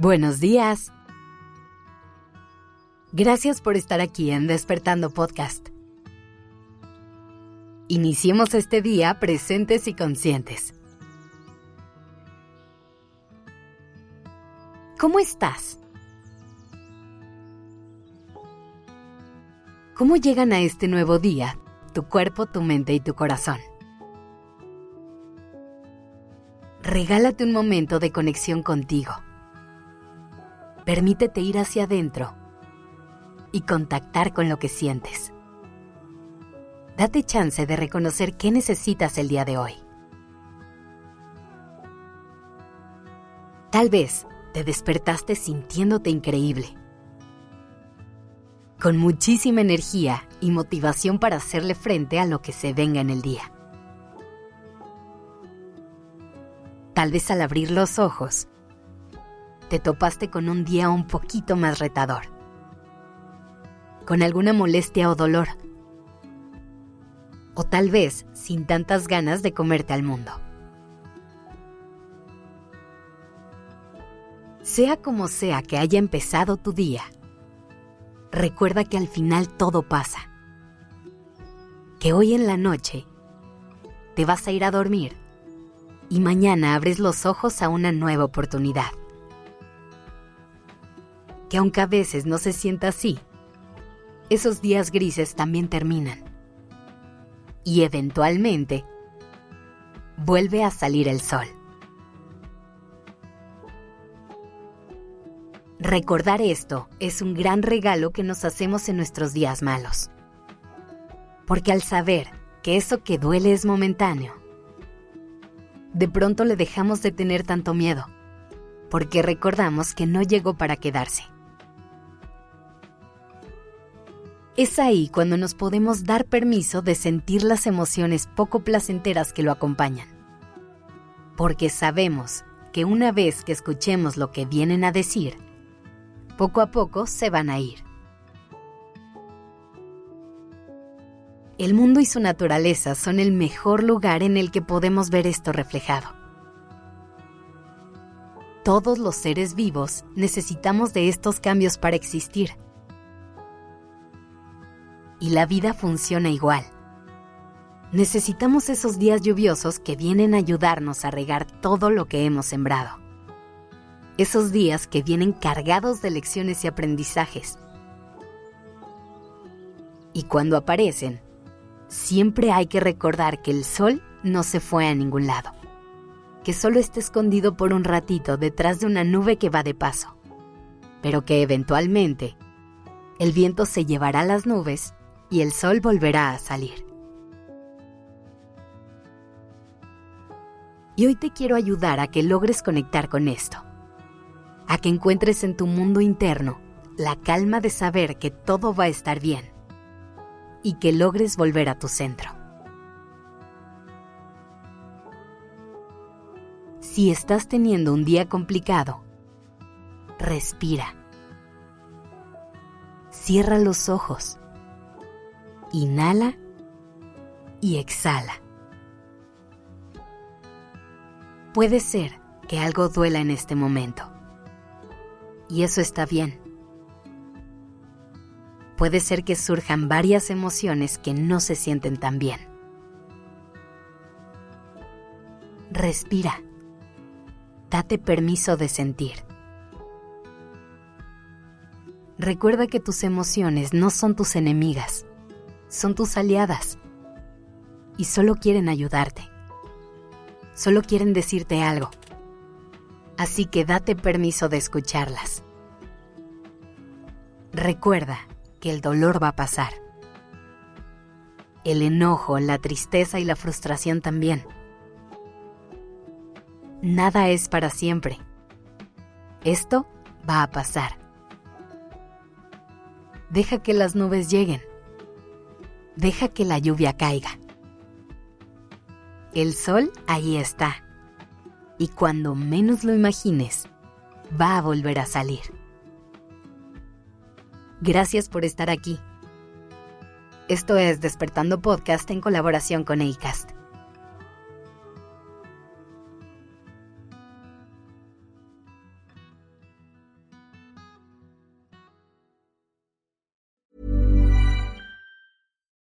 Buenos días. Gracias por estar aquí en Despertando Podcast. Iniciemos este día presentes y conscientes. ¿Cómo estás? ¿Cómo llegan a este nuevo día tu cuerpo, tu mente y tu corazón? Regálate un momento de conexión contigo Permítete ir hacia adentro y contactar con lo que sientes. Date chance de reconocer qué necesitas el día de hoy. Tal vez te despertaste sintiéndote increíble, con muchísima energía y motivación para hacerle frente a lo que se venga en el día. Tal vez al abrir los ojos, te topaste con un día un poquito más retador, con alguna molestia o dolor, o tal vez sin tantas ganas de comerte al mundo. Sea como sea que haya empezado tu día, recuerda que al final todo pasa, que hoy en la noche te vas a ir a dormir y mañana abres los ojos a una nueva oportunidad que aunque a veces no se sienta así, esos días grises también terminan. Y eventualmente, vuelve a salir el sol. Recordar esto es un gran regalo que nos hacemos en nuestros días malos. Porque al saber que eso que duele es momentáneo, de pronto le dejamos de tener tanto miedo, porque recordamos que no llegó para quedarse. Es ahí cuando nos podemos dar permiso de sentir las emociones poco placenteras que lo acompañan. Porque sabemos que una vez que escuchemos lo que vienen a decir, poco a poco se van a ir. El mundo y su naturaleza son el mejor lugar en el que podemos ver esto reflejado. Todos los seres vivos necesitamos de estos cambios para existir y la vida funciona igual. Necesitamos esos días lluviosos que vienen a ayudarnos a regar todo lo que hemos sembrado. Esos días que vienen cargados de lecciones y aprendizajes. Y cuando aparecen, siempre hay que recordar que el sol no se fue a ningún lado, que solo está escondido por un ratito detrás de una nube que va de paso, pero que eventualmente el viento se llevará las nubes y el sol volverá a salir. Y hoy te quiero ayudar a que logres conectar con esto, a que encuentres en tu mundo interno la calma de saber que todo va a estar bien y que logres volver a tu centro. Si estás teniendo un día complicado, respira. Cierra los ojos Inhala y exhala. Puede ser que algo duela en este momento. Y eso está bien. Puede ser que surjan varias emociones que no se sienten tan bien. Respira. Date permiso de sentir. Recuerda que tus emociones no son tus enemigas son tus aliadas y solo quieren ayudarte. Solo quieren decirte algo. Así que date permiso de escucharlas. Recuerda que el dolor va a pasar. El enojo, la tristeza y la frustración también. Nada es para siempre. Esto va a pasar. Deja que las nubes lleguen deja que la lluvia caiga. El sol ahí está. Y cuando menos lo imagines, va a volver a salir. Gracias por estar aquí. Esto es Despertando Podcast en colaboración con ACAST.